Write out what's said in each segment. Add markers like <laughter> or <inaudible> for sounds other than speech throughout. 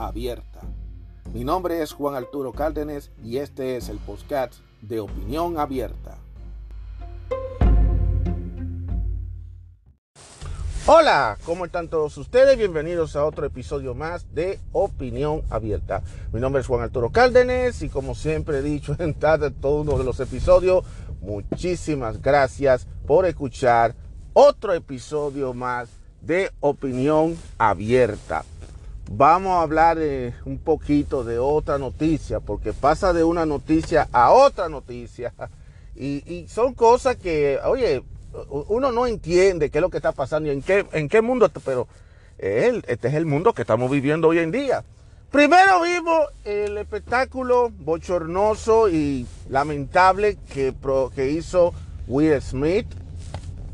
abierta. Mi nombre es Juan Arturo Cárdenas y este es el podcast de Opinión Abierta. Hola, ¿cómo están todos ustedes? Bienvenidos a otro episodio más de Opinión Abierta. Mi nombre es Juan Arturo Cárdenas y como siempre he dicho en todos uno de los episodios, muchísimas gracias por escuchar otro episodio más de Opinión Abierta vamos a hablar un poquito de otra noticia, porque pasa de una noticia a otra noticia. <laughs> Y, son cosas que, oye, uno no entiende qué es lo que está pasando y en qué, en qué mundo, pero este es el mundo que estamos viviendo hoy en día. Primero vimos el espectáculo bochornoso y lamentable que hizo Will Smith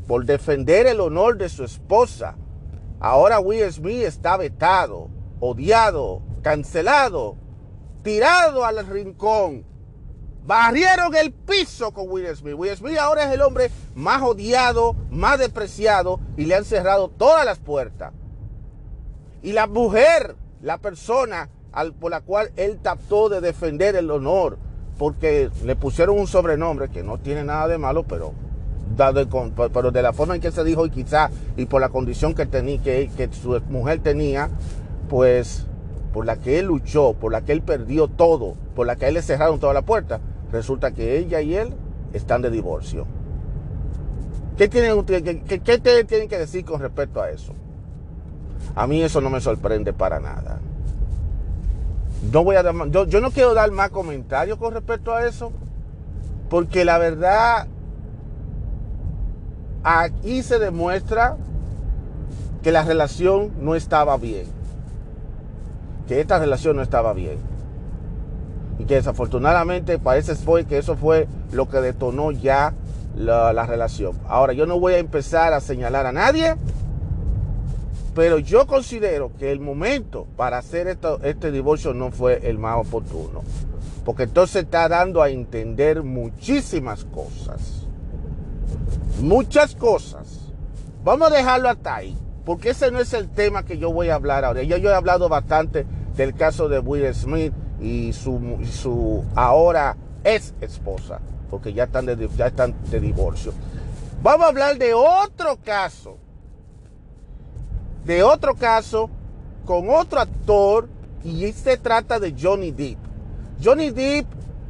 por defender el honor de su esposa. Ahora Will Smith está vetado odiado, cancelado, tirado al rincón. Barrieron el piso con Will Smith. Will Smith ahora es el hombre más odiado, más despreciado y le han cerrado todas las puertas. Y la mujer, la persona por la cual él trató de defender el honor, porque le pusieron un sobrenombre que no tiene nada de malo, pero, pero de la forma en que se dijo y quizá y por la condición que, tenía, que su mujer tenía, pues por la que él luchó, por la que él perdió todo, por la que a él le cerraron toda la puerta, resulta que ella y él están de divorcio. ¿Qué tienen, qué, qué tienen que decir con respecto a eso? A mí eso no me sorprende para nada. No voy a yo, yo no quiero dar más comentarios con respecto a eso, porque la verdad aquí se demuestra que la relación no estaba bien que esta relación no estaba bien. Y que desafortunadamente parece fue que eso fue lo que detonó ya la, relación. Ahora, yo no voy a empezar a señalar a nadie, pero yo considero que el momento para hacer esto, este divorcio no fue el más oportuno. Porque entonces está dando a entender muchísimas cosas. Muchas cosas. Vamos a dejarlo hasta ahí. Porque ese no es el tema que yo voy a hablar ahora. Ya yo he hablado bastante del caso de Will Smith y su, su ahora ex esposa, porque ya están, de, ya están de divorcio. Vamos a hablar de otro caso, de otro caso con otro actor y se trata de Johnny Depp. Johnny Depp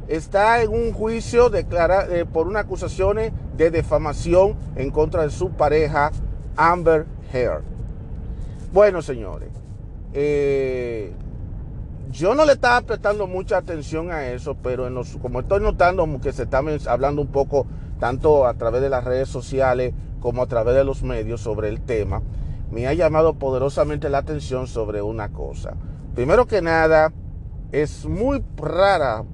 está en un juicio eh, por una acusación de defamación en contra de su pareja Amber Heard. Bueno, señores, eh, yo no le estaba prestando mucha atención a eso, pero en como estoy notando que se está hablando un poco tanto a través de las redes sociales como a través de los medios sobre el tema, me ha llamado poderosamente la atención sobre una cosa. Primero que nada, es muy rara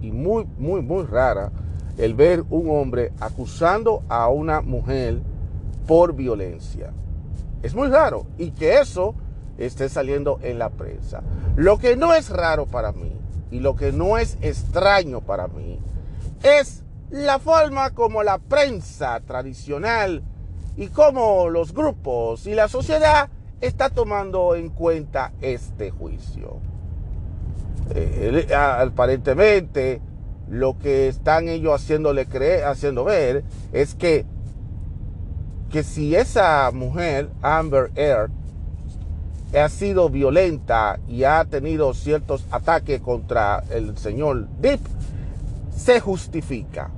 y muy, muy, muy rara el ver un hombre acusando a una mujer por violencia. Es muy raro y que eso esté saliendo en la prensa. Lo que no es raro para mí y lo que no es extraño para mí es la forma como la prensa tradicional y como los grupos y la sociedad está tomando en cuenta este juicio. Eh, aparentemente lo que están ellos haciéndole creer, haciendo ver es que que si esa mujer Amber Heard ha sido violenta y ha tenido ciertos ataques contra el señor Deep, se justifica.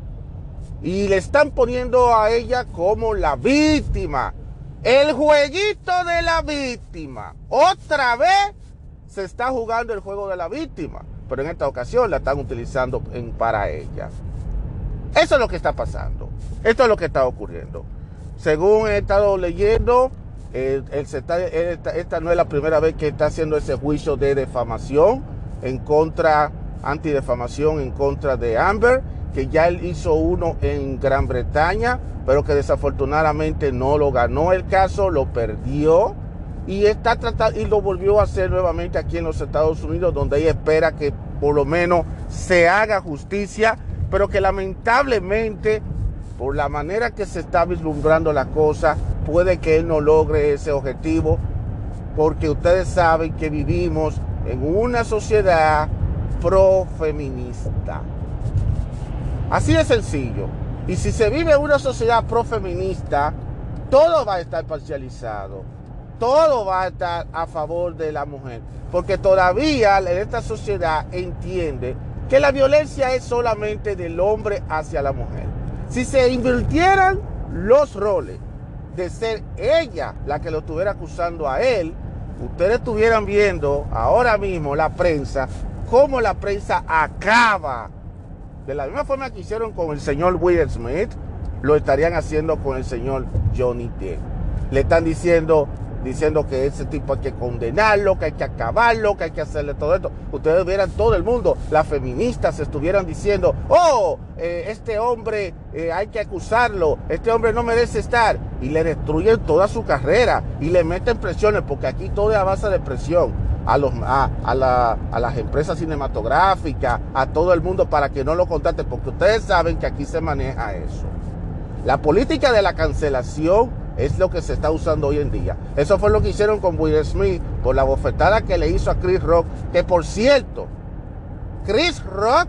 Y le están poniendo a ella como la víctima. El jueguito de la víctima. Otra vez se está jugando el juego de la víctima. Pero en esta ocasión la están utilizando para ella. Eso es lo que está pasando. Esto es lo que está ocurriendo. Según he estado leyendo, esta, no es la primera vez que está haciendo ese juicio de defamación en contra, antidefamación en contra de Amber, que ya él hizo uno en Gran Bretaña, pero que desafortunadamente no lo ganó el caso, lo perdió y está tratando y lo volvió a hacer nuevamente aquí en los Estados Unidos, donde ella espera que por lo menos se haga justicia, pero que lamentablemente por la manera que se está vislumbrando la cosa, puede que él no logre ese objetivo, porque ustedes saben que vivimos en una sociedad profeminista. Así de sencillo. Y si se vive en una sociedad profeminista, todo va a estar parcializado. Todo va a estar a favor de la mujer. Porque todavía en esta sociedad entiende que la violencia es solamente del hombre hacia la mujer. Si se invirtieran los roles de ser ella la que lo estuviera acusando a él, ustedes estuvieran viendo ahora mismo la prensa, cómo la prensa acaba. De la misma forma que hicieron con el señor Will Smith, lo estarían haciendo con el señor Johnny Depp. Le están diciendo, diciendo que ese tipo hay que condenarlo, que hay que acabarlo, que hay que hacerle todo esto. Ustedes vieran todo el mundo, las feministas estuvieran diciendo, oh, eh, este hombre eh, hay que acusarlo, este hombre no merece estar. Y le destruyen toda su carrera y le meten presiones, porque aquí todo es a base de presión. A, los, a, a las empresas cinematográficas, a todo el mundo para que no lo contraten, porque ustedes saben que aquí se maneja eso. La política de la cancelación es lo que se está usando hoy en día. Eso fue lo que hicieron con Will Smith por la bofetada que le hizo a Chris Rock, que por cierto, Chris Rock,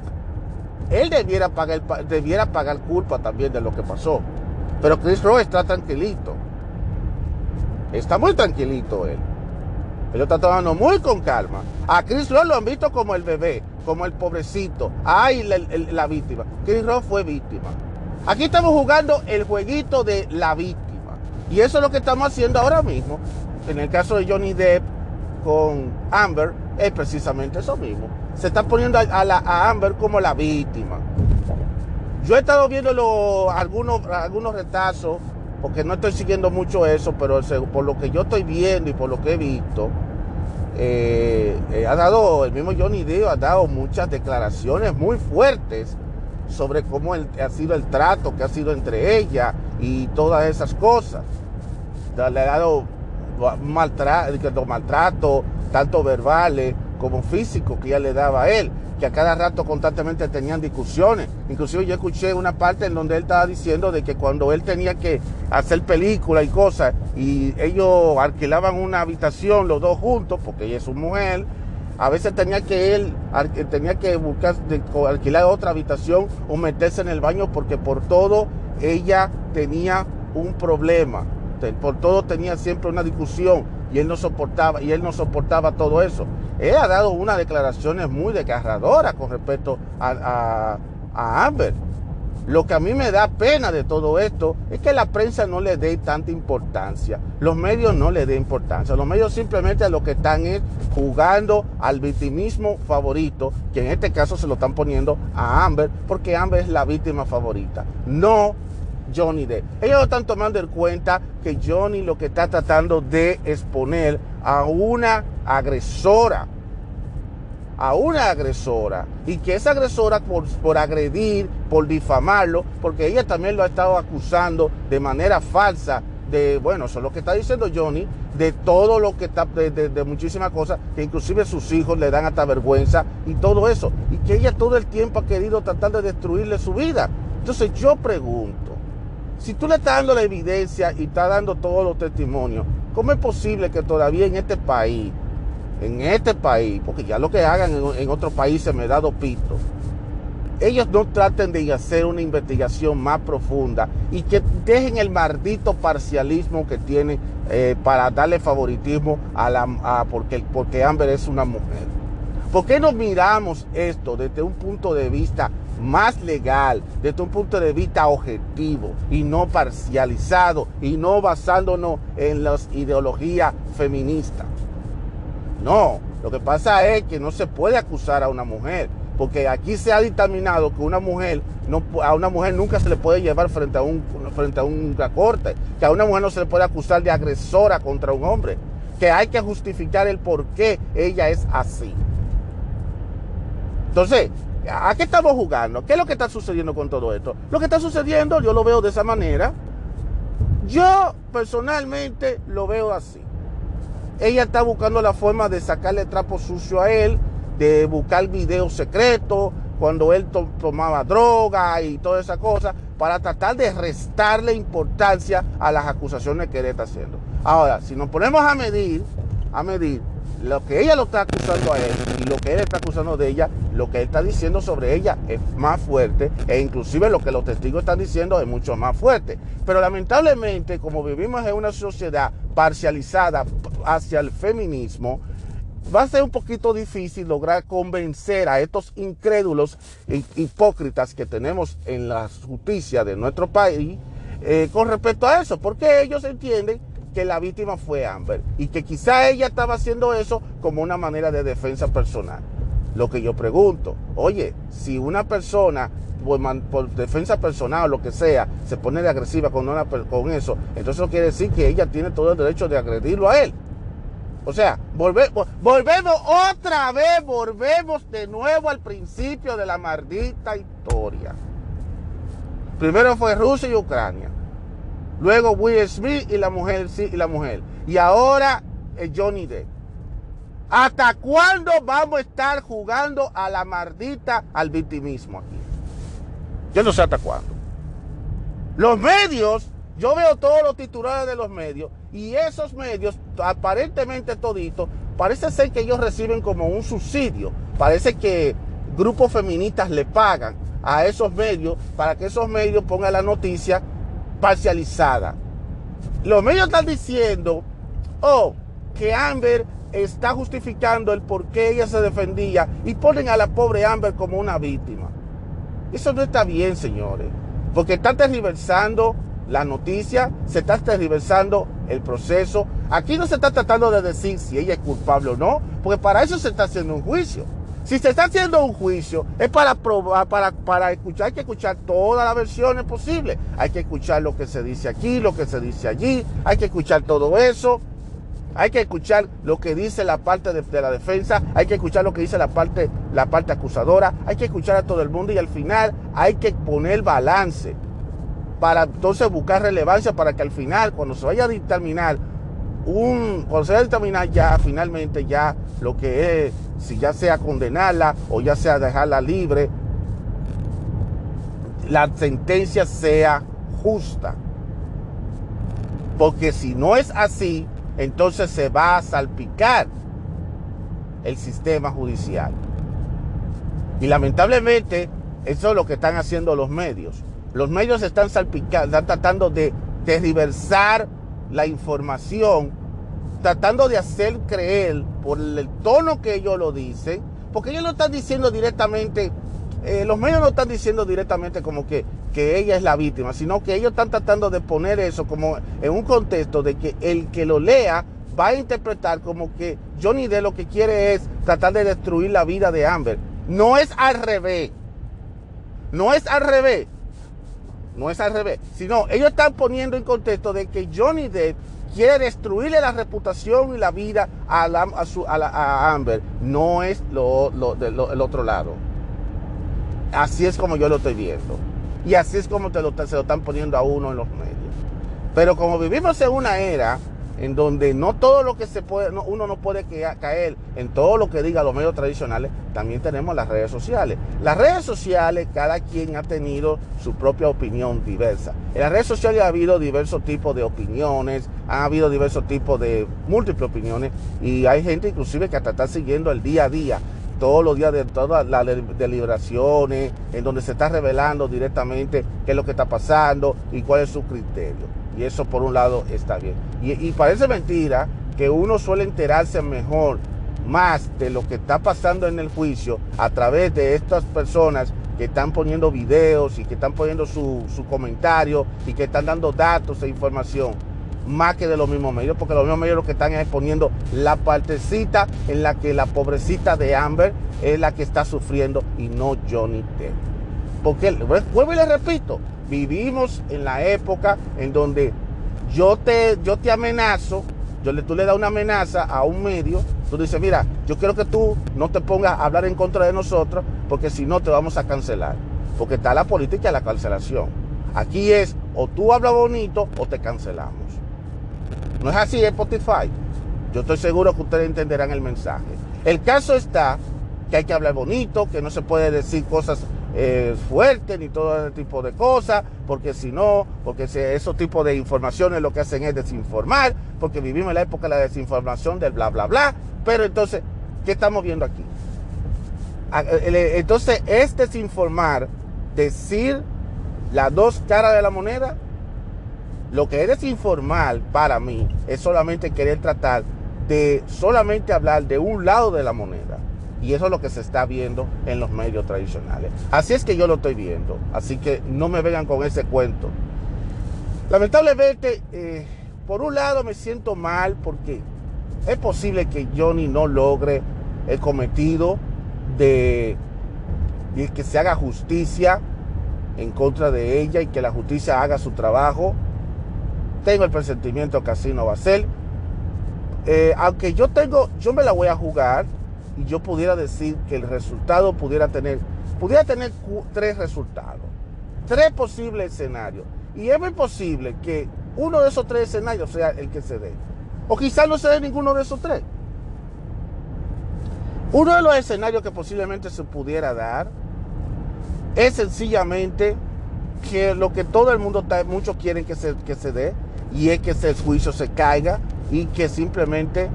él debiera pagar, debiera pagar culpa también de lo que pasó. Pero Chris Rock está tranquilito. Está muy tranquilito él. Él lo está tomando muy con calma. A Chris Rock lo han visto como el bebé, como el pobrecito. Ay, la, la víctima. Chris Rock fue víctima. Aquí estamos jugando el jueguito de la víctima. Y eso es lo que estamos haciendo ahora mismo. En el caso de Johnny Depp con Amber, es precisamente eso mismo. Se está poniendo a, la, Amber como la víctima. Yo he estado viendo algunos, algunos retazos, porque no estoy siguiendo mucho eso, pero por lo que yo estoy viendo y por lo que he visto, eh, eh, ha dado, el mismo Johnny Depp ha dado muchas declaraciones muy fuertes sobre cómo ha sido el trato que ha sido entre ella y todas esas cosas. Le ha dado maltrato, maltrato, tanto verbales como físicos que ella le daba a él, que a cada rato constantemente tenían discusiones. Inclusive yo escuché una parte en donde él estaba diciendo de que cuando él tenía que hacer películas y cosas, y ellos alquilaban una habitación los dos juntos, porque ella es su mujer, a veces tenía que él tenía que buscar alquilar otra habitación o meterse en el baño porque por todo ella tenía un problema. Por todo tenía siempre una discusión y él no soportaba y él no soportaba todo eso. Él ha dado unas declaraciones muy desgarradoras con respecto a, a Amber. Lo que a mí me da pena de todo esto es que la prensa no le dé tanta importancia, los medios no le den importancia, los medios simplemente lo que están es jugando al victimismo favorito, que en este caso se lo están poniendo a Amber, porque Amber es la víctima favorita, no Johnny Depp. Ellos están tomando en cuenta que Johnny lo que está tratando de exponer a una agresora a una agresora y que esa agresora por, por, agredir, por difamarlo, porque ella también lo ha estado acusando de manera falsa de, bueno, eso es lo que está diciendo Johnny, de todo lo que está, de, de, muchísimas cosas, que inclusive sus hijos le dan hasta vergüenza y todo eso, y que ella todo el tiempo ha querido tratar de destruirle su vida. Entonces yo pregunto, si tú le estás dando la evidencia y estás dando todos los testimonios, ¿cómo es posible que todavía en este país en este país, porque ya lo que hagan en, otros países me da dos pitos, ellos no traten de hacer una investigación más profunda y que dejen el maldito parcialismo que tienen eh, para darle favoritismo a la porque, porque Amber es una mujer. ¿Por qué no miramos esto desde un punto de vista más legal, desde un punto de vista objetivo y no parcializado y no basándonos en las ideologías feministas? No, lo que pasa es que no se puede acusar a una mujer, porque aquí se ha dictaminado que a una mujer nunca se le puede llevar frente a un frente a una corte, que a una mujer no se le puede acusar de agresora contra un hombre, que hay que justificar el por qué ella es así. Entonces, ¿a qué estamos jugando? ¿Qué es lo que está sucediendo con todo esto? Lo que está sucediendo, yo lo veo de esa manera. Yo personalmente lo veo así. Ella está buscando la forma de sacarle trapo sucio a él, de buscar videos secretos, cuando él tomaba droga y toda esa cosa, para tratar de restarle importancia a las acusaciones que él está haciendo. Ahora, si nos ponemos a medir, a medir lo que ella lo está acusando a él y lo que él está acusando de ella, lo que él está diciendo sobre ella es más fuerte e inclusive lo que los testigos están diciendo es mucho más fuerte. Pero lamentablemente, como vivimos en una sociedad parcializada hacia el feminismo, va a ser un poquito difícil lograr convencer a estos incrédulos e hipócritas que tenemos en la justicia de nuestro país eh, con respecto a eso, porque ellos entienden que la víctima fue Amber y que quizá ella estaba haciendo eso como una manera de defensa personal. Lo que yo pregunto, oye, si una persona por, defensa personal o lo que sea se pone de agresiva con, eso, entonces eso quiere decir que ella tiene todo el derecho de agredirlo a él. O sea, volvemos otra vez, volvemos de nuevo al principio de la maldita historia. Primero fue Rusia y Ucrania. Luego Will Smith y la mujer, sí, y la mujer. Y ahora Johnny Depp. ¿Hasta cuándo vamos a estar jugando a la maldita, al victimismo aquí? Yo no sé hasta cuándo. Los medios, yo veo todos los titulares de los medios y esos medios, aparentemente toditos, parece ser que ellos reciben como un subsidio. Parece que grupos feministas le pagan a esos medios para que esos medios pongan la noticia parcializada. Los medios están diciendo, oh, que Amber está justificando el por qué ella se defendía y ponen a la pobre Amber como una víctima. Eso no está bien, señores, porque están tergiversando la noticia, se está tergiversando el proceso. Aquí no se está tratando de decir si ella es culpable o no, porque para eso se está haciendo un juicio. Si se está haciendo un juicio, es para probar, para, para escuchar, hay que escuchar todas las versiones posibles. Hay que escuchar lo que se dice aquí, lo que se dice allí, hay que escuchar todo eso. Hay que escuchar lo que dice la parte de, la defensa, hay que escuchar lo que dice la parte, la parte acusadora, hay que escuchar a todo el mundo y al final hay que poner balance para entonces buscar relevancia para que al final, cuando se vaya a dictaminar un, cuando se vaya a dictaminar ya finalmente ya lo que es si ya sea condenarla o ya sea dejarla libre, la sentencia sea justa. Porque si no es así, entonces se va a salpicar el sistema judicial. Y lamentablemente, eso es lo que están haciendo los medios. Los medios están salpicando, están tratando de tergiversar la información tratando de hacer creer por el tono que ellos lo dicen, porque ellos no están diciendo directamente, eh, los medios no están diciendo directamente como que, que ella es la víctima, sino que ellos están tratando de poner eso como en un contexto de que el que lo lea va a interpretar como que Johnny Depp lo que quiere es tratar de destruir la vida de Amber. No es al revés. No es al revés. No es al revés. Sino ellos están poniendo en contexto de que Johnny Depp quiere destruirle la reputación y la vida a, a, Amber. No es lo, el otro lado. Así es como yo lo estoy viendo. Y así es como se lo están poniendo a uno en los medios. Pero como vivimos en una era en donde no todo lo que se puede, uno no puede caer en todo lo que diga los medios tradicionales, también tenemos las redes sociales. Las redes sociales, cada quien ha tenido su propia opinión diversa. En las redes sociales ha habido diversos tipos de opiniones, ha habido diversos tipos de múltiples opiniones y hay gente inclusive que hasta está siguiendo el día a día todos los días de todas las deliberaciones, en donde se está revelando directamente qué es lo que está pasando y cuál es su criterio. Y eso por un lado está bien. Y, parece mentira que uno suele enterarse mejor, más de lo que está pasando en el juicio a través de estas personas que están poniendo videos y que están poniendo su, su comentario y que están dando datos e información más que de los mismos medios, porque los mismos medios lo que están es poniendo la partecita en la que la pobrecita de Amber es la que está sufriendo y no Johnny Depp. Porque, vuelvo y le repito, vivimos en la época en donde yo te, yo te amenazo, yo le, tú le das una amenaza a un medio, tú dices, mira, yo quiero que tú no te pongas a hablar en contra de nosotros, porque si no te vamos a cancelar. Porque está la política de la cancelación. Aquí es o tú hablas bonito o te cancelamos. No es así Spotify. Yo estoy seguro que ustedes entenderán el mensaje. El caso está que hay que hablar bonito, que no se puede decir cosas eh, fuertes ni todo ese tipo de cosas, porque si no, porque esos tipos de informaciones lo que hacen es desinformar, porque vivimos en la época de la desinformación del bla, bla, bla. Pero entonces, ¿qué estamos viendo aquí? Ah, eh, entonces, es desinformar, decir las dos caras de la moneda. Lo que es desinformar para mí es solamente querer tratar de solamente hablar de un lado de la moneda. Y eso es lo que se está viendo en los medios tradicionales. Así es que yo lo estoy viendo. Así que no me vengan con ese cuento. Lamentablemente, eh, por un lado me siento mal porque es posible que Johnny no logre el cometido de que se haga justicia en contra de ella y que la justicia haga su trabajo. Tengo el presentimiento que así no va a ser. Eh, aunque yo tengo, yo me la voy a jugar y yo pudiera decir que el resultado pudiera tener, pudiera tener tres resultados, tres posibles escenarios. Y es muy posible que uno de esos tres escenarios sea el que se dé. O quizás no se dé ninguno de esos tres. Uno de los escenarios que posiblemente se pudiera dar es sencillamente que lo que todo el mundo, muchos quieren que se, que se dé, y es que ese juicio se caiga y que simplemente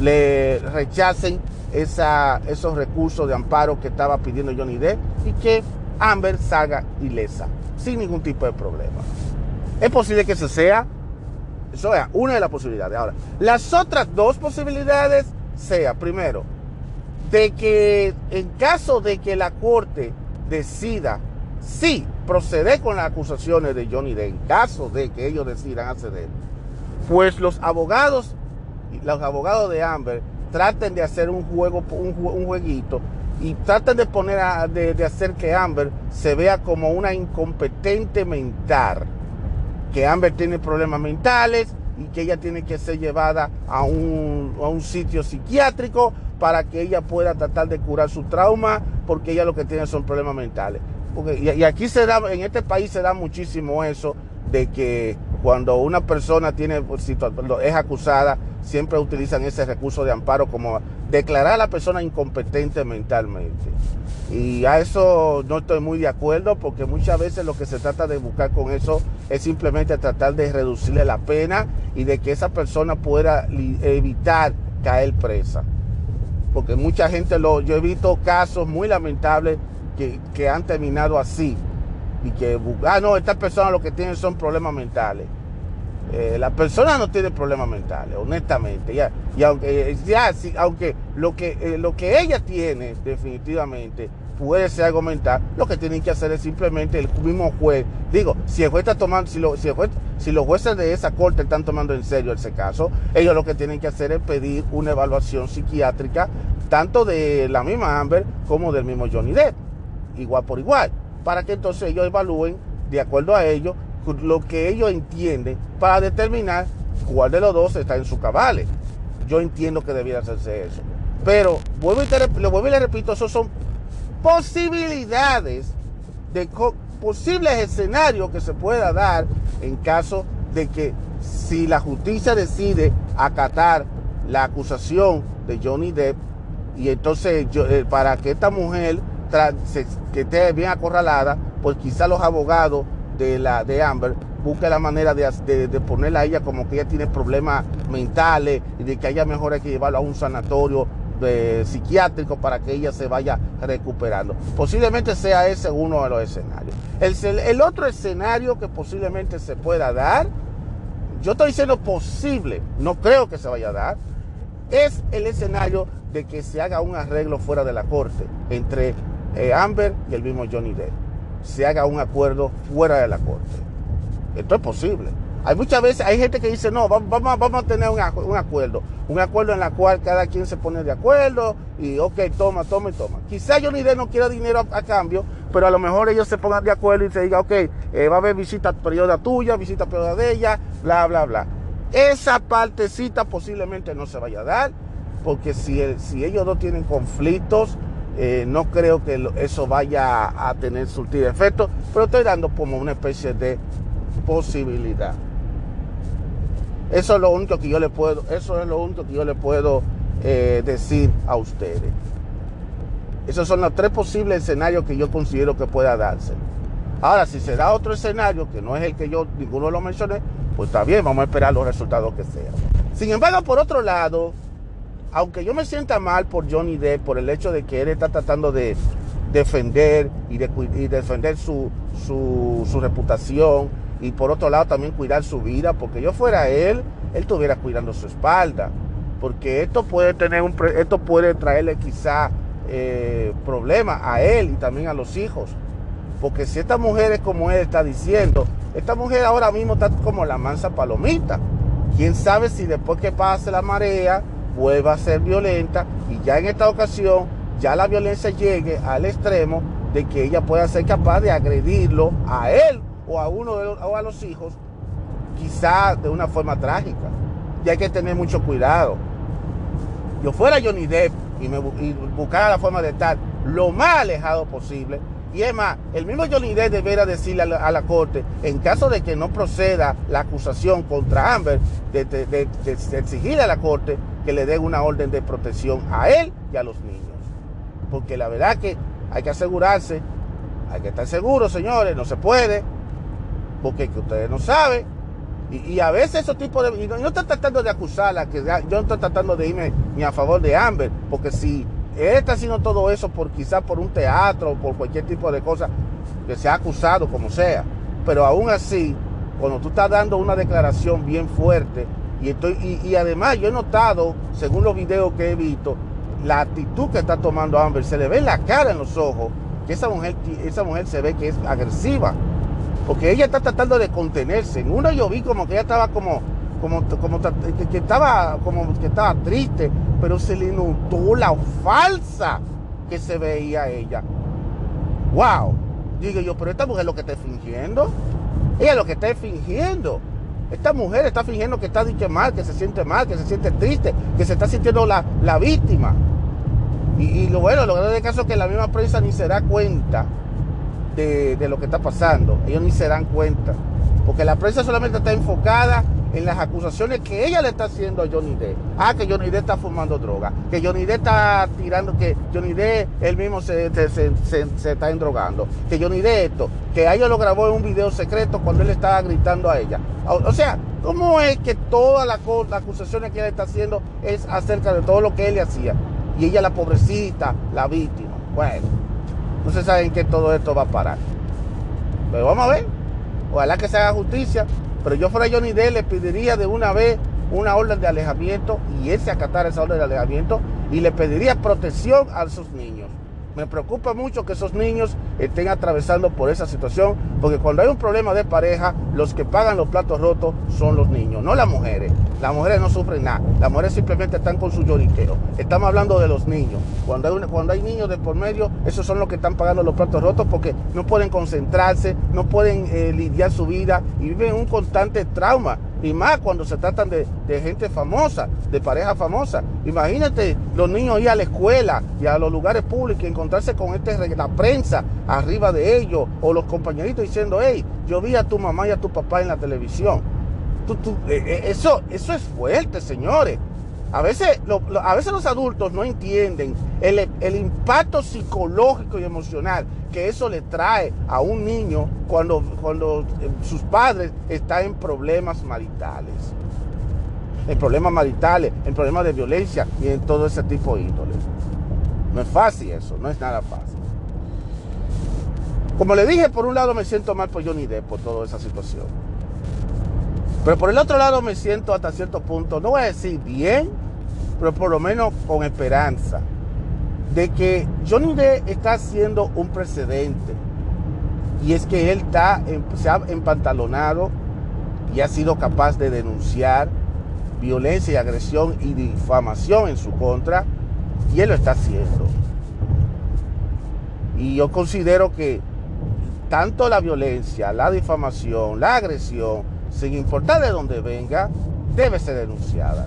le rechacen esa, esos recursos de amparo que estaba pidiendo Johnny Depp y que Amber salga ilesa, sin ningún tipo de problema. Es posible que eso sea, eso sea una de las posibilidades. Ahora, las otras dos posibilidades sea, primero, de que en caso de que la corte decida sí proceder con las acusaciones de Johnny Depp, en caso de que ellos decidan acceder, pues los abogados, los abogados de Amber traten de hacer un juego, un, jueguito y traten de poner de, hacer que Amber se vea como una incompetente mental, que Amber tiene problemas mentales y que ella tiene que ser llevada a un, a un sitio psiquiátrico para que ella pueda tratar de curar su trauma, porque ella lo que tiene son problemas mentales. Y, aquí se da, en este país se da muchísimo eso de que cuando una persona tiene pues, es acusada, siempre utilizan ese recurso de amparo como declarar a la persona incompetente mentalmente. Y a eso no estoy muy de acuerdo porque muchas veces lo que se trata de buscar con eso es simplemente tratar de reducirle la pena y de que esa persona pueda evitar caer presa. Porque mucha gente lo, yo he visto casos muy lamentables que, han terminado así y que, ah, no, estas personas lo que tienen son problemas mentales. Eh, la persona no tiene problemas mentales, honestamente. Ya, y aunque, ya, aunque lo que, eh, lo que ella tiene definitivamente puede ser algo mental, lo que tienen que hacer es simplemente el mismo juez. Digo, si el juez está tomando, si, lo, si, si los jueces de esa corte están tomando en serio ese caso, ellos lo que tienen que hacer es pedir una evaluación psiquiátrica, tanto de la misma Amber como del mismo Johnny Depp, igual por igual para que entonces ellos evalúen, de acuerdo a ellos, lo que ellos entienden para determinar cuál de los dos está en su cabales. Yo entiendo que debiera hacerse eso. Pero vuelvo y, te, vuelvo y le repito, esos son posibilidades de posibles escenarios que se pueda dar en caso de que si la justicia decide acatar la acusación de Johnny Depp y entonces eh, para que esta mujer que esté bien acorralada, pues quizá los abogados de, la, de Amber busquen la manera de, de, ponerla a ella como que ella tiene problemas mentales y de que ella mejor hay que llevarlo a un sanatorio de, psiquiátrico para que ella se vaya recuperando. Posiblemente sea ese uno de los escenarios. El, el otro escenario que posiblemente se pueda dar, yo estoy diciendo posible, no creo que se vaya a dar, es el escenario de que se haga un arreglo fuera de la corte entre eh, Amber y el mismo Johnny Depp se haga un acuerdo fuera de la corte. Esto es posible. Hay muchas veces, hay gente que dice, no, vamos, vamos a tener un, acuerdo. Un acuerdo en el cual cada quien se pone de acuerdo y, ok, toma, toma y toma. Quizá Johnny Depp no quiera dinero a, cambio, pero a lo mejor ellos se pongan de acuerdo y se diga, ok, eh, va a haber visita periodo tuya, visita periodo de ella, bla, bla, bla. Esa partecita posiblemente no se vaya a dar, porque si, si ellos no tienen conflictos, eh, no creo que eso vaya a tener surtir efecto, pero estoy dando como una especie de posibilidad. Eso es lo único que yo le puedo, eso es lo único que yo le puedo eh, decir a ustedes. Esos son los tres posibles escenarios que yo considero que pueda darse. Ahora, si se da otro escenario, que no es el que yo ninguno lo mencioné, pues está bien, vamos a esperar los resultados que sean. Sin embargo, por otro lado, aunque yo me sienta mal por Johnny Depp, por el hecho de que él está tratando de defender y, de, defender su, su, reputación y por otro lado también cuidar su vida, porque yo fuera él, él estuviera cuidando su espalda, porque esto puede tener un, esto puede traerle quizá eh, problemas a él y también a los hijos, porque si esta mujer es como él está diciendo, esta mujer ahora mismo está como la mansa palomita, quién sabe si después que pase la marea vuelva a ser violenta y ya en esta ocasión ya la violencia llegue al extremo de que ella pueda ser capaz de agredirlo a él o a uno de los, o a los hijos, quizá de una forma trágica. Y hay que tener mucho cuidado. Yo fuera Johnny Depp y, me, y buscara la forma de estar lo más alejado posible, y es más, el mismo Johnny Depp deberá decirle a la, corte, en caso de que no proceda la acusación contra Amber, de, exigirle a la corte que le dé una orden de protección a él y a los niños. Porque la verdad que hay que asegurarse, hay que estar seguros, señores, no se puede, porque que ustedes no saben. Y, a veces esos tipos de... Y no, estoy tratando de acusarla, que yo no estoy tratando de irme ni a favor de Amber, porque si él está haciendo todo eso por quizás por un teatro o por cualquier tipo de cosa que se ha acusado, como sea. Pero aún así, cuando tú estás dando una declaración bien fuerte, y, estoy, y, además yo he notado, según los videos que he visto, la actitud que está tomando Amber, se le ve la cara, en los ojos, que esa mujer, esa mujer se ve que es agresiva. Porque ella está tratando de contenerse. En uno yo vi como que ella estaba como, como, como que, estaba, como que estaba triste, pero se le notó la falsa que se veía ella. ¡Wow! Digo yo, pero esta mujer lo que está fingiendo. Ella lo que está fingiendo. Esta mujer está fingiendo que está dicho mal, que se siente mal, que se siente triste, que se está sintiendo la, la víctima. Y, lo bueno, lo grande caso es que la misma prensa ni se da cuenta de, de lo que está pasando. Ellos ni se dan cuenta. Porque la prensa solamente está enfocada en las acusaciones que ella le está haciendo a Johnny Depp. Ah, que Johnny Depp está fumando droga, que Johnny Depp está tirando, que Johnny Depp él mismo se, está endrogando, que Johnny Depp esto, que ella lo grabó en un video secreto cuando él estaba gritando a ella. O, sea, ¿cómo es que todas las acusaciones que ella está haciendo es acerca de todo lo que él le hacía? Y ella la pobrecita, la víctima. Bueno, no se sabe en qué todo esto va a parar. Pero vamos a ver. Ojalá que se haga justicia pero yo fuera Johnny Depp le pediría de una vez una orden de alejamiento y él se acatara esa orden de alejamiento y le pediría protección a sus niños. Me preocupa mucho que esos niños estén atravesando por esa situación, porque cuando hay un problema de pareja, los que pagan los platos rotos son los niños, no las mujeres. Las mujeres no sufren nada, las mujeres simplemente están con su lloriqueo. Estamos hablando de los niños. Cuando hay, cuando hay niños de por medio, esos son los que están pagando los platos rotos porque no pueden concentrarse, no pueden eh, lidiar su vida y viven un constante trauma y más cuando se tratan de, gente famosa, de pareja famosa. Imagínate los niños ir a la escuela y a los lugares públicos y encontrarse con este, la prensa arriba de ellos o los compañeritos diciendo, hey, yo vi a tu mamá y a tu papá en la televisión. Eh, eh, eso, eso es fuerte, señores. A veces, a veces los adultos no entienden el, impacto psicológico y emocional que eso le trae a un niño cuando, cuando eh, sus padres están en problemas maritales. En problemas maritales, en problemas de violencia y en todo ese tipo de índoles. No es fácil eso, no es nada fácil. Como le dije, por un lado me siento mal por Johnny Depp por toda esa situación. Pero por el otro lado me siento hasta cierto punto, no voy a decir bien, pero por lo menos con esperanza de que Johnny Depp está haciendo un precedente. Y es que él está, se ha empantalonado y ha sido capaz de denunciar violencia y agresión y difamación en su contra. Y él lo está haciendo. Y yo considero que tanto la violencia, la difamación, la agresión, sin importar de dónde venga, debe ser denunciada.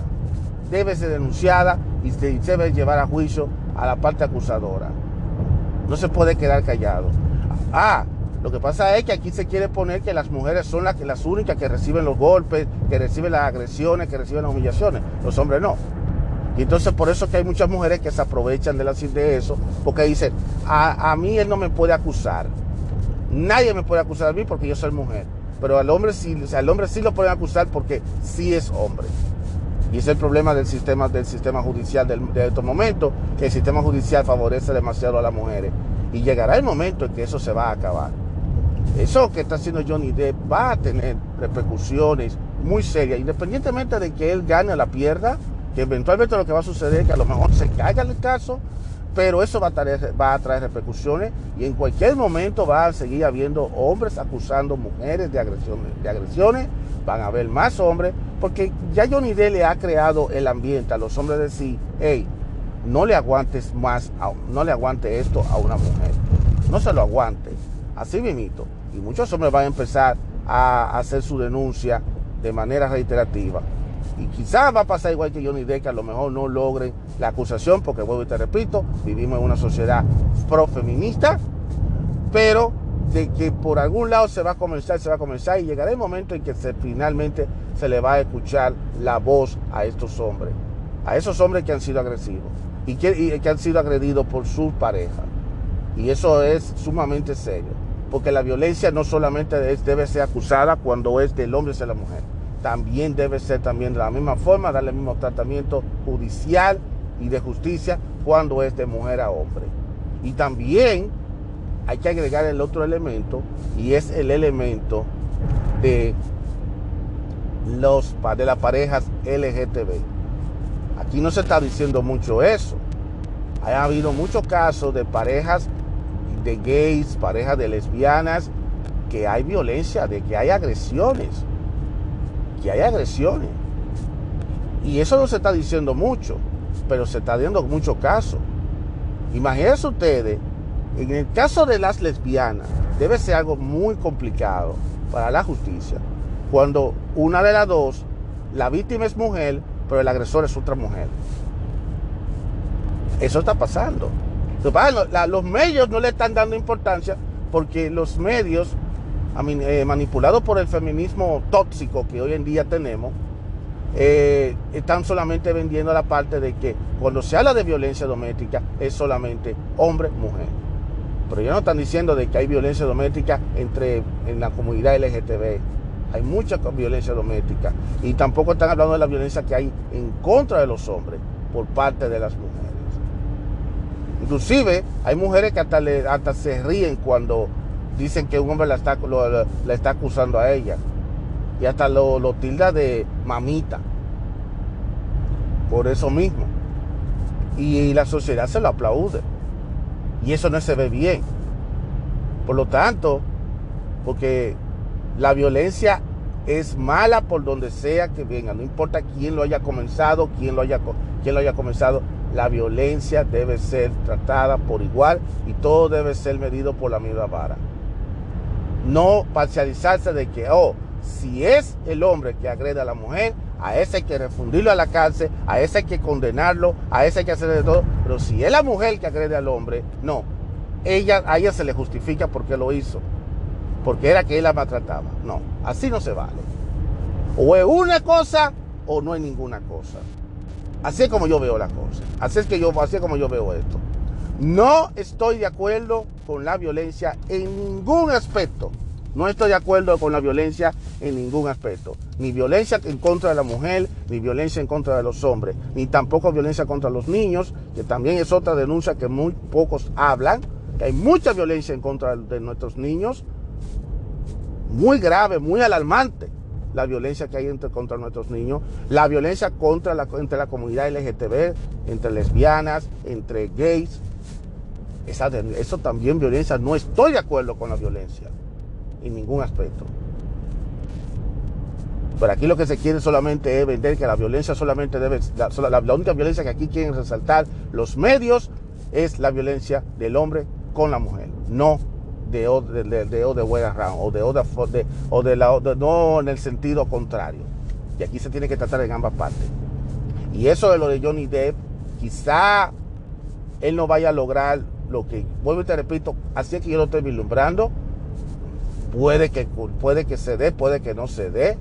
Debe ser denunciada y se debe llevar a juicio a la parte acusadora. No se puede quedar callado. Ah, lo que pasa es que aquí se quiere poner que las mujeres son las, únicas que reciben los golpes, que reciben las agresiones, que reciben las humillaciones. Los hombres no. Y entonces por eso que hay muchas mujeres que se aprovechan de, de eso, porque dicen, a, a, mí él no me puede acusar. Nadie me puede acusar a mí porque yo soy mujer. Pero al hombre sí, al hombre sí lo pueden acusar porque sí es hombre. Y es el problema del sistema, del sistema judicial de estos momentos, que el sistema judicial favorece demasiado a las mujeres. Y llegará el momento en que eso se va a acabar. Eso que está haciendo Johnny Depp va a tener repercusiones muy serias, independientemente de que él gane o la pierda, que eventualmente lo que va a suceder es que a lo mejor se caiga el caso, pero eso va a, traer, va a traer repercusiones y en cualquier momento va a seguir habiendo hombres acusando mujeres de agresiones, de agresiones, van a haber más hombres, porque ya Johnny Depp le ha creado el ambiente a los hombres de decir, hey, no le aguantes más, no le aguante esto a una mujer, no se lo aguante, así mismito. Y muchos hombres van a empezar a hacer su denuncia de manera reiterativa. Y quizás va a pasar igual que Johnny Depp, que a lo mejor no logren la acusación, porque vuelvo y te repito, vivimos en una sociedad pro-feminista, pero de que por algún lado se va a comenzar, se va a comenzar y llegará el momento en que se, finalmente se le va a escuchar la voz a estos hombres, a esos hombres que han sido agresivos y que, han sido agredidos por su pareja. Y eso es sumamente serio, porque la violencia no solamente debe ser acusada cuando es del hombre hacia la mujer también debe ser también de la misma forma, darle el mismo tratamiento judicial y de justicia cuando es de mujer a hombre. Y también hay que agregar el otro elemento y es el elemento de los de las parejas LGTB. Aquí no se está diciendo mucho eso. Ha habido muchos casos de parejas de gays, parejas de lesbianas, que hay violencia, de que hay agresiones que hay agresiones. Y eso no se está diciendo mucho, pero se está dando mucho caso. Imagínense ustedes, en el caso de las lesbianas, debe ser algo muy complicado para la justicia. Cuando una de las dos, la víctima es mujer, pero el agresor es otra mujer. Eso está pasando. Los medios no le están dando importancia porque los medios eh, manipulados por el feminismo tóxico que hoy en día tenemos, eh, están solamente vendiendo la parte de que cuando se habla de violencia doméstica es solamente hombre-mujer. Pero ya no están diciendo de que hay violencia doméstica entre en la comunidad LGTB. Hay mucha violencia doméstica. Y tampoco están hablando de la violencia que hay en contra de los hombres por parte de las mujeres. Inclusive hay mujeres que hasta, se ríen cuando dicen que un hombre la está, la está acusando a ella. Y hasta lo, lo tilda de mamita. Por eso mismo. Y, la sociedad se lo aplaude. Y eso no se ve bien. Por lo tanto, porque la violencia es mala por donde sea que venga. No importa quién lo haya comenzado, quién lo haya, quién lo haya comenzado. La violencia debe ser tratada por igual y todo debe ser medido por la misma vara no parcializarse de que, oh, si es el hombre que agrede a la mujer, a ese hay que refundirlo a la cárcel, a ese hay que condenarlo, a ese hay que hacer de todo. Pero si es la mujer que agrede al hombre, no. Ella, a ella se le justifica porque lo hizo. Porque era que él la maltrataba. No, así no se vale. O es una cosa o no es ninguna cosa. Así es como yo veo la cosa. Así es que como yo veo esto. No estoy de acuerdo con la violencia en ningún aspecto. No estoy de acuerdo con la violencia en ningún aspecto. Ni violencia en contra de la mujer, ni violencia en contra de los hombres, ni tampoco violencia contra los niños, que también es otra denuncia que muy pocos hablan, que hay mucha violencia en contra de nuestros niños, muy grave, muy alarmante la violencia que hay entre, contra nuestros niños, la violencia contra la, entre la comunidad LGTB, entre lesbianas, entre gays, eso también violencia. No estoy de acuerdo con la violencia en ningún aspecto. Pero aquí lo que se quiere solamente es vender que la violencia solamente debe, la, la, única violencia que aquí quieren resaltar los medios es la violencia del hombre con la mujer, no de de, de, de, o de o de, o de, la, no en el sentido contrario. Y aquí se tiene que tratar en ambas partes. Y eso de lo de Johnny Depp, quizá él no vaya a lograr lo que, vuelvo y te repito, así es que yo lo estoy vislumbrando. Puede que, puede que se dé, puede que no se dé,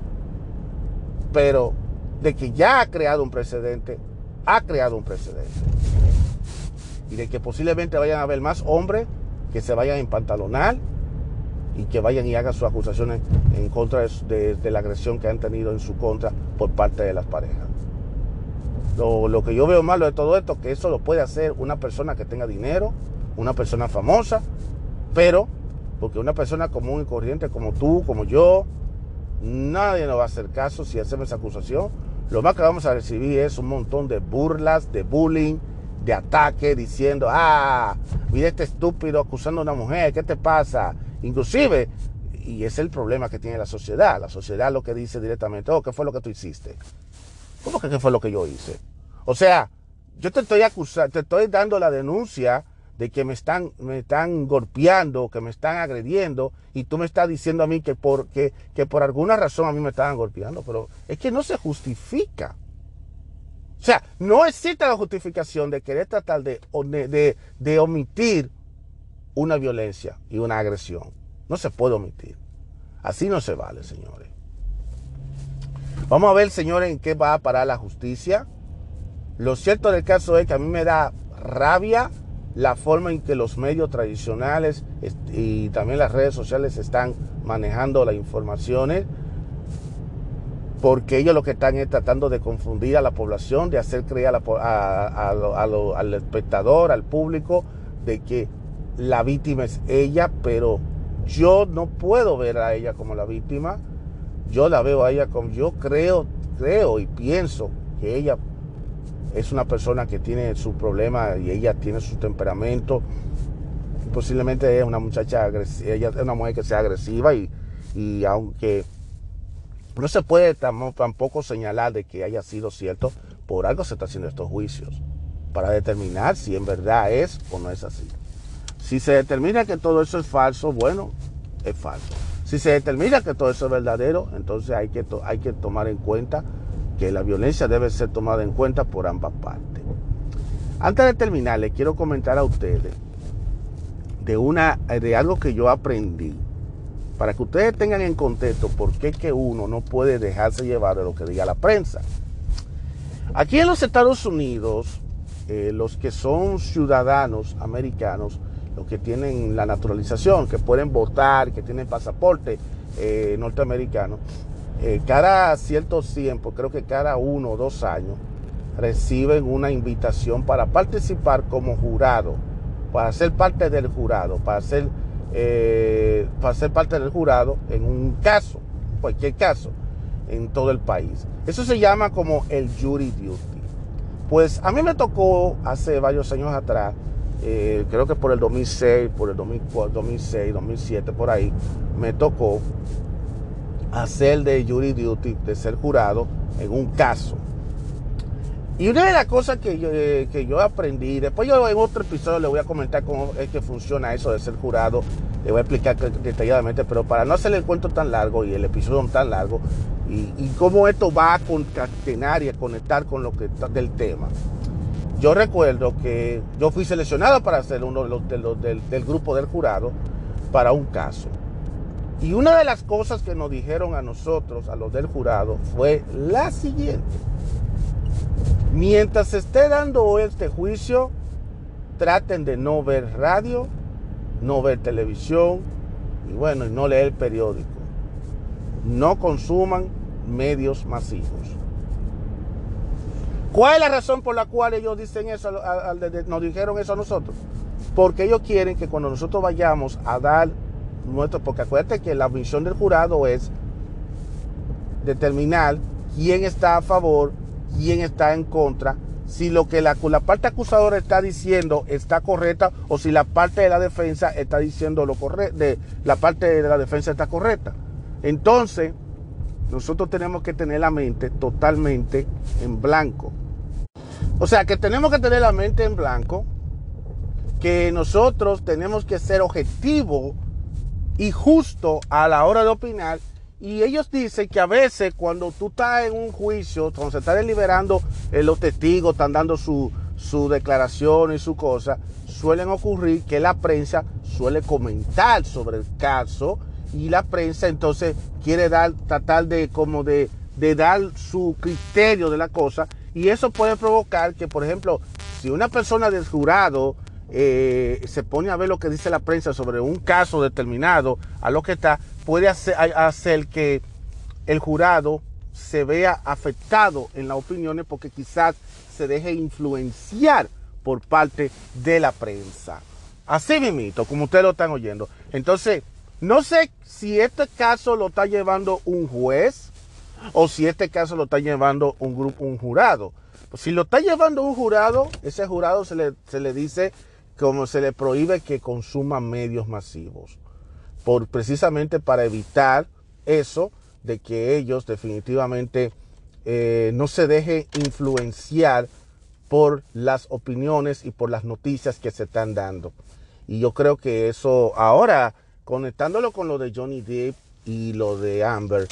pero de que ya ha creado un precedente, ha creado un precedente. Y de que posiblemente vayan a haber más hombres que se vayan a empantalonar y que vayan y hagan sus acusaciones en contra de, la agresión que han tenido en su contra por parte de las parejas. Lo, lo, que yo veo malo de todo esto, que eso lo puede hacer una persona que tenga dinero, una persona famosa, pero porque una persona común y corriente como tú, como yo, nadie nos va a hacer caso si hacemos esa acusación. Lo más que vamos a recibir es un montón de burlas, de bullying, de ataque, diciendo, ah, mira este estúpido acusando a una mujer, ¿qué te pasa? Inclusive, y es el problema que tiene la sociedad, la sociedad lo que dice directamente, oh, ¿qué fue lo que tú hiciste? ¿Cómo que qué fue lo que yo hice? O sea, yo te estoy acusando, te estoy dando la denuncia de que me están, me están golpeando, que me están agrediendo, y tú me estás diciendo a mí que por, que, por alguna razón a mí me estaban golpeando, pero es que no se justifica. O sea, no existe la justificación de querer tratar de, omitir una violencia y una agresión. No se puede omitir. Así no se vale, señores. Vamos a ver, señores, en qué va a parar la justicia. Lo cierto del caso es que a mí me da rabia la forma en que los medios tradicionales y también las redes sociales están manejando las informaciones, porque ellos lo que están es tratando de confundir a la población, de hacer creer al espectador, al público, de que la víctima es ella, pero yo no puedo ver a ella como la víctima. Yo la veo a ella como yo creo, creo y pienso que ella es una persona que tiene su problema y ella tiene su temperamento. Posiblemente es una muchacha agresiva, ella es una mujer que sea agresiva y, y aunque no se puede tampoco señalar de que haya sido cierto, por algo se está haciendo estos juicios, para determinar si en verdad es o no es así. Si se determina que todo eso es falso, bueno, es falso. Si se determina que todo eso es verdadero, entonces hay que, hay que tomar en cuenta que la violencia debe ser tomada en cuenta por ambas partes. Antes de terminar, les quiero comentar a ustedes de, una, de algo que yo aprendí, para que ustedes tengan en contexto por qué que uno no puede dejarse llevar de lo que diga la prensa. Aquí en los Estados Unidos, eh, los que son ciudadanos americanos, los que tienen la naturalización, que pueden votar, que tienen pasaporte eh, norteamericano, eh, cada cierto tiempo, creo que cada uno o dos años, reciben una invitación para participar como jurado, para ser parte del jurado, para ser, eh, para ser parte del jurado en un caso, cualquier caso, en todo el país. Eso se llama como el jury duty. Pues a mí me tocó hace varios años atrás eh, creo que por el 2006, por el 2006, 2007, por ahí, me tocó hacer de jury duty, de ser jurado en un caso. Y una de las cosas que yo, eh, que yo aprendí, después yo en otro episodio le voy a comentar cómo es que funciona eso de ser jurado, le voy a explicar detalladamente, pero para no hacer el cuento tan largo y el episodio tan largo, y, cómo esto va a concatenar y a conectar con lo que del tema yo recuerdo que yo fui seleccionado para ser uno de los, del, grupo del jurado para un caso. Y una de las cosas que nos dijeron a nosotros, a los del jurado, fue la siguiente. Mientras se esté dando este juicio, traten de no ver radio, no ver televisión y bueno, y no leer periódico. No consuman medios masivos. ¿Cuál es la razón por la cual ellos dicen eso, nos dijeron eso a nosotros? Porque ellos quieren que cuando nosotros vayamos a dar nuestro, porque acuérdate que la misión del jurado es determinar quién está a favor, quién está en contra, si lo que la, parte acusadora está diciendo está correcta o si la parte de la defensa está diciendo lo correcto, de, la parte de la defensa está correcta. Entonces, nosotros tenemos que tener la mente totalmente en blanco. O sea que tenemos que tener la mente en blanco, que nosotros tenemos que ser objetivos y justo a la hora de opinar. Y ellos dicen que a veces cuando tú estás en un juicio, cuando se está deliberando, eh, los testigos están dando su, su declaración y su cosa, suelen ocurrir que la prensa suele comentar sobre el caso y la prensa entonces quiere dar, tratar de como de, de dar su criterio de la cosa y eso puede provocar que, por ejemplo, si una persona del jurado eh, se pone a ver lo que dice la prensa sobre un caso determinado, a lo que está, puede hacer, que el jurado se vea afectado en las opiniones porque quizás se deje influenciar por parte de la prensa. Así mismo, como ustedes lo están oyendo. Entonces, no sé si este caso lo está llevando un juez o si este caso lo está llevando un grupo, un jurado. Si lo está llevando un jurado, ese jurado se le, se le dice como se le prohíbe que consuma medios masivos. Por, precisamente para evitar eso de que ellos definitivamente eh, no se dejen influenciar por las opiniones y por las noticias que se están dando. Y yo creo que eso ahora, conectándolo con lo de Johnny Depp y lo de Amber,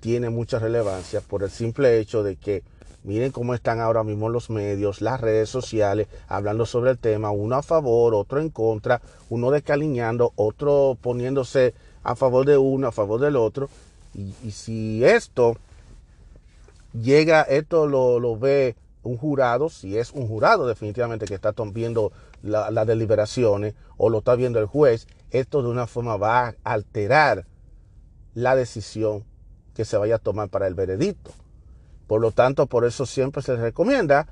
tiene mucha relevancia por el simple hecho de que miren cómo están ahora mismo los medios, las redes sociales, hablando sobre el tema, uno a favor, otro en contra, uno descaliñando, otro poniéndose a favor de uno, a favor del otro. Y, si esto llega, esto lo, ve un jurado, si es un jurado definitivamente que está viendo las deliberaciones o lo está viendo el juez, esto de una forma va a alterar la decisión que se vaya a tomar para el veredicto. Por lo tanto, por eso siempre se recomienda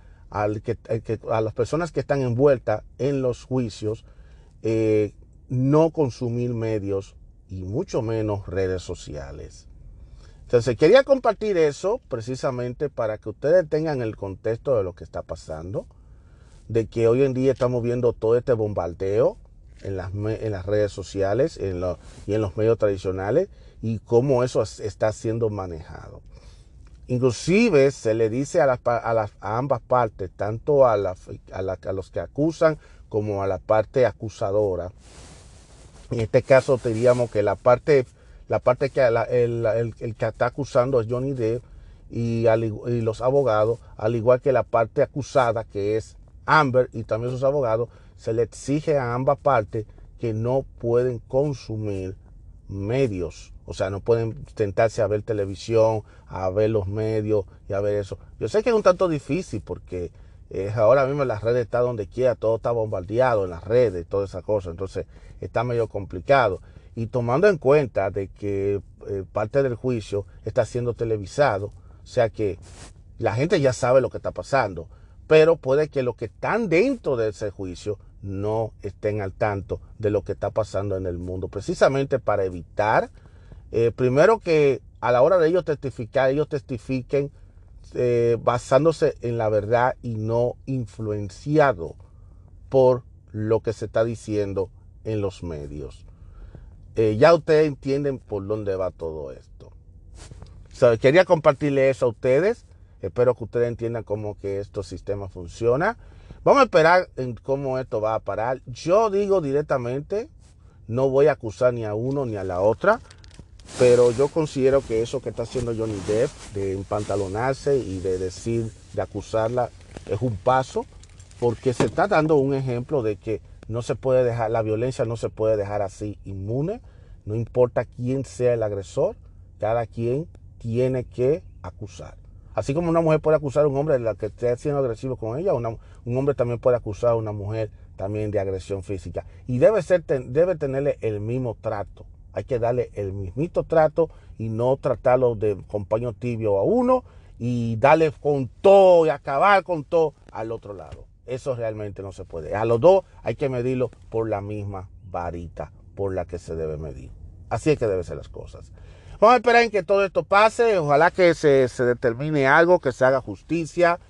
que, a las personas que están envueltas en los juicios eh, no consumir medios y mucho menos redes sociales. Entonces quería compartir eso precisamente para que ustedes tengan el contexto de lo que está pasando, de que hoy en día estamos viendo todo este bombardeo en las redes sociales y en los medios tradicionales y cómo eso está siendo manejado. Inclusive se le dice a, a, ambas partes, tanto a, los que acusan como a la parte acusadora. En este caso diríamos que la parte la parte que el, que está acusando es Johnny Depp y, y, los abogados, al igual que la parte acusada que es Amber y también sus abogados, se le exige a ambas partes que no pueden consumir medios, o sea, no pueden tentarse a ver televisión, a ver los medios y a ver eso. Yo sé que es un tanto difícil porque ahora mismo las redes está donde quiera, todo está bombardeado en las redes, toda esa cosa, entonces está medio complicado. Y tomando en cuenta de que eh, parte del juicio está siendo televisado, o sea que la gente ya sabe lo que está pasando, pero puede que los que están dentro de ese juicio no estén al tanto de lo que está pasando en el mundo, precisamente para evitar, eh, primero que a la hora de ellos testificar, ellos testifiquen eh, basándose en la verdad y no influenciado por lo que se está diciendo en los medios. Eh, ya ustedes entienden por dónde va todo esto. quería compartirle eso a ustedes. Espero que ustedes entiendan cómo que estos sistemas funciona. Vamos a esperar en cómo esto va a parar. Yo digo directamente, no voy a acusar ni a uno ni a la otra, pero yo considero que eso que está haciendo Johnny Depp, de empantalonarse y de decir, de acusarla, es un paso, porque se está dando un ejemplo de que no se puede dejar, la violencia no se puede dejar así inmune, no importa quién sea el agresor, cada quien tiene que acusar. Así como una mujer puede acusar a un hombre de la que esté siendo agresivo con ella, un hombre también puede acusar a una mujer también de agresión física. Y debe, ser, debe tenerle el mismo trato. Hay que darle el mismito trato y no tratarlo de compañero tibio a uno y darle con todo y acabar con todo al otro lado. Eso realmente no se puede. A los dos hay que medirlo por la misma varita por la que se debe medir. Así es que deben ser las cosas. Vamos a esperar en que todo esto pase. Ojalá que se, determine algo, que se haga justicia.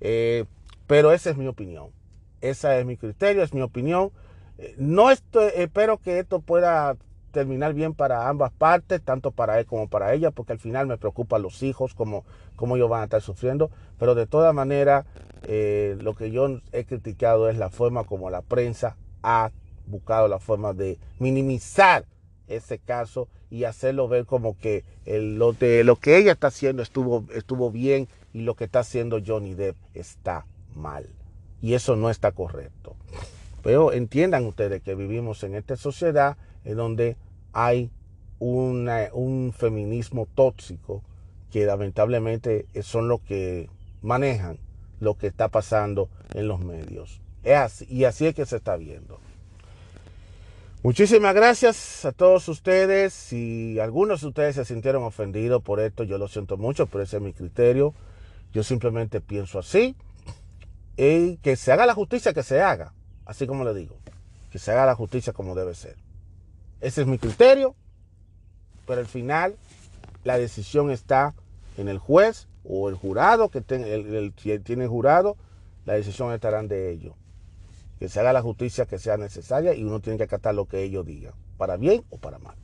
Eh, pero esa es mi opinión. Esa es mi criterio, es mi opinión. Eh, no estoy, espero que esto pueda terminar bien para ambas partes, tanto para él como para ella, porque al final me preocupan los hijos, cómo, cómo ellos van a estar sufriendo. Pero de todas maneras, eh, lo que yo he criticado es la forma como la prensa ha buscado la forma de minimizar ese caso y hacerlo ver como que lo, de, lo que ella está haciendo estuvo, estuvo bien y lo que está haciendo Johnny Depp está mal. Y eso no está correcto. Pero entiendan ustedes que vivimos en esta sociedad en donde hay un feminismo tóxico que lamentablemente son los que manejan lo que está pasando en los medios. y así es que se está viendo. Muchísimas gracias a todos ustedes. Si algunos de ustedes se sintieron ofendidos por esto, yo lo siento mucho, pero ese es mi criterio. Yo simplemente pienso así. Y que se haga la justicia que se haga, así como le digo. Que se haga la justicia como debe ser. Ese es mi criterio. Pero al final, la decisión está en el juez o el jurado que tiene jurado. La decisión estará de ellos que se haga la justicia que sea necesaria y uno tiene que acatar lo que ellos digan, para bien o para mal.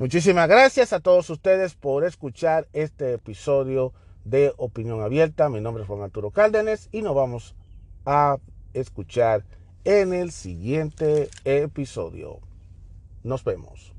Muchísimas gracias a todos ustedes por escuchar este episodio de Opinión Abierta. Mi nombre es Juan Arturo Cárdenas y nos vamos a escuchar en el siguiente episodio. Nos vemos.